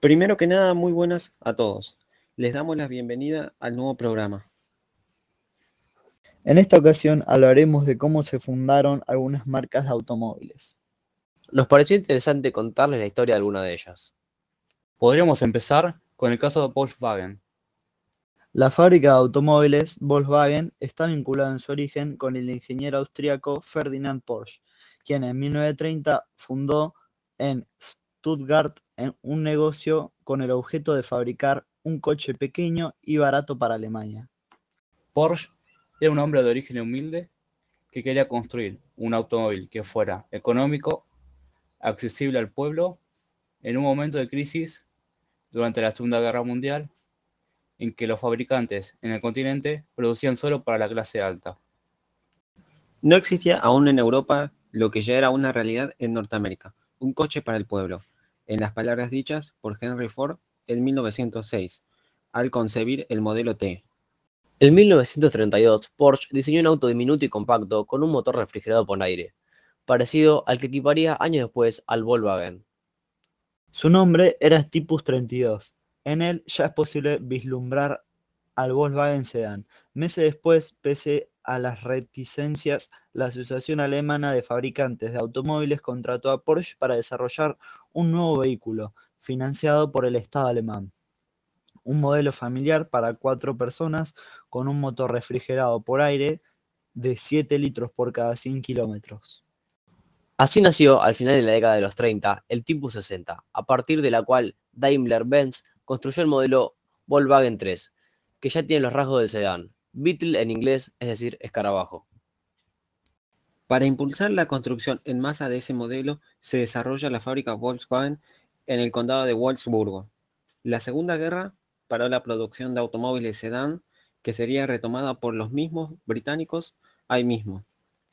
Primero que nada, muy buenas a todos. Les damos la bienvenida al nuevo programa. En esta ocasión hablaremos de cómo se fundaron algunas marcas de automóviles. Nos pareció interesante contarles la historia de alguna de ellas. Podríamos empezar con el caso de Volkswagen. La fábrica de automóviles Volkswagen está vinculada en su origen con el ingeniero austríaco Ferdinand Porsche, quien en 1930 fundó en Stuttgart un negocio con el objeto de fabricar un coche pequeño y barato para Alemania. Porsche era un hombre de origen humilde que quería construir un automóvil que fuera económico, accesible al pueblo, en un momento de crisis durante la Segunda Guerra Mundial, en que los fabricantes en el continente producían solo para la clase alta. No existía aún en Europa lo que ya era una realidad en Norteamérica, un coche para el pueblo, en las palabras dichas por Henry Ford en 1906, al concebir el modelo T. En 1932, Porsche diseñó un auto diminuto y compacto con un motor refrigerado por aire, parecido al que equiparía años después al Volkswagen. Su nombre era Typus 32. En él ya es posible vislumbrar al Volkswagen Sedan. Meses después, pese a las reticencias, la Asociación Alemana de Fabricantes de Automóviles contrató a Porsche para desarrollar un nuevo vehículo, financiado por el Estado alemán. Un modelo familiar para cuatro personas con un motor refrigerado por aire de 7 litros por cada 100 kilómetros. Así nació, al final de la década de los 30, el Typus 60, a partir de la cual Daimler-Benz construyó el modelo Volkswagen 3, que ya tiene los rasgos del sedán, Beetle en inglés, es decir, escarabajo. Para impulsar la construcción en masa de ese modelo, se desarrolla la fábrica Volkswagen en el condado de Wolfsburgo. La Segunda Guerra paró la producción de automóviles sedán, que sería retomada por los mismos británicos ahí mismo,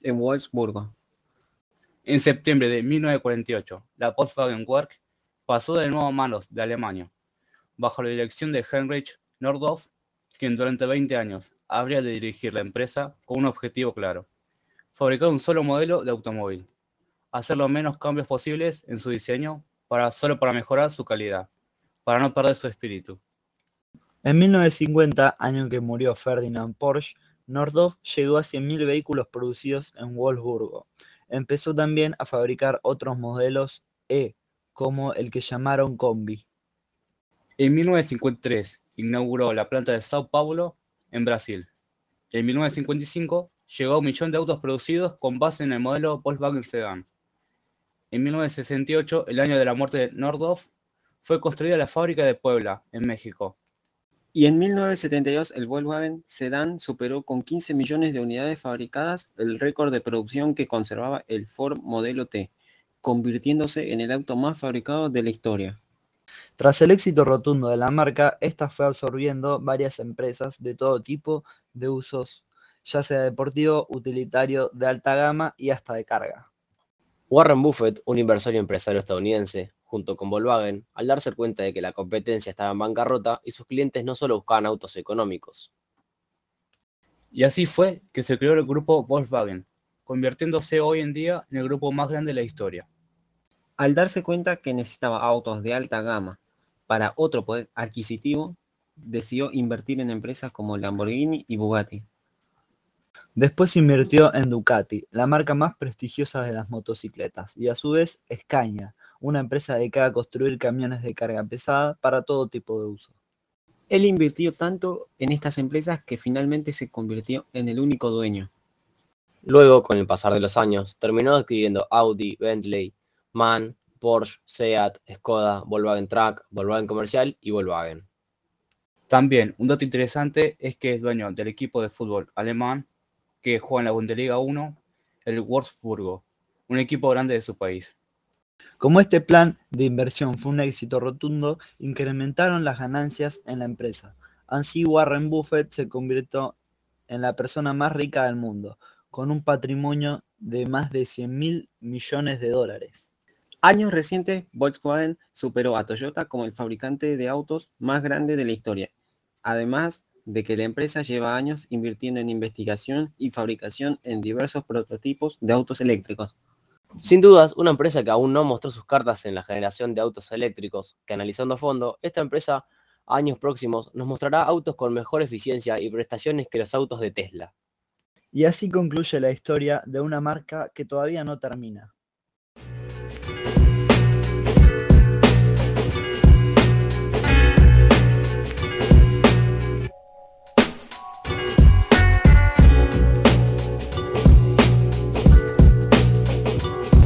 en Wolfsburgo. En septiembre de 1948, la Volkswagen Work pasó de nuevo a manos de Alemania, bajo la dirección de Heinrich Nordhoff, quien durante 20 años habría de dirigir la empresa con un objetivo claro, fabricar un solo modelo de automóvil, hacer los menos cambios posibles en su diseño para, solo para mejorar su calidad, para no perder su espíritu. En 1950, año en que murió Ferdinand Porsche, Nordhoff llegó a 100.000 vehículos producidos en Wolfsburgo. Empezó también a fabricar otros modelos E, como el que llamaron Combi. En 1953 inauguró la planta de Sao Paulo, en Brasil. En 1955 llegó a un millón de autos producidos con base en el modelo Volkswagen Sedan. En 1968, el año de la muerte de Nordhoff, fue construida la fábrica de Puebla, en México. Y en 1972 el Volkswagen Sedan superó con 15 millones de unidades fabricadas el récord de producción que conservaba el Ford Modelo T, convirtiéndose en el auto más fabricado de la historia. Tras el éxito rotundo de la marca, esta fue absorbiendo varias empresas de todo tipo de usos, ya sea deportivo, utilitario, de alta gama y hasta de carga. Warren Buffett, un inversor y empresario estadounidense, junto con Volkswagen, al darse cuenta de que la competencia estaba en bancarrota y sus clientes no solo buscaban autos económicos. Y así fue que se creó el grupo Volkswagen, convirtiéndose hoy en día en el grupo más grande de la historia. Al darse cuenta que necesitaba autos de alta gama para otro poder adquisitivo, decidió invertir en empresas como Lamborghini y Bugatti. Después invirtió en Ducati, la marca más prestigiosa de las motocicletas, y a su vez Scania, una empresa dedicada a construir camiones de carga pesada para todo tipo de uso. Él invirtió tanto en estas empresas que finalmente se convirtió en el único dueño. Luego, con el pasar de los años, terminó adquiriendo Audi, Bentley, MAN, Porsche, Seat, Skoda, Volkswagen Truck, Volkswagen Comercial y Volkswagen. También un dato interesante es que es dueño del equipo de fútbol alemán que juega en la Bundesliga 1, el Wolfsburgo, un equipo grande de su país. Como este plan de inversión fue un éxito rotundo, incrementaron las ganancias en la empresa. Así Warren Buffett se convirtió en la persona más rica del mundo, con un patrimonio de más de 100 mil millones de dólares. Años recientes, Volkswagen superó a Toyota como el fabricante de autos más grande de la historia, además de que la empresa lleva años invirtiendo en investigación y fabricación en diversos prototipos de autos eléctricos. Sin dudas, una empresa que aún no mostró sus cartas en la generación de autos eléctricos, que analizando a fondo, esta empresa a años próximos nos mostrará autos con mejor eficiencia y prestaciones que los autos de Tesla. Y así concluye la historia de una marca que todavía no termina.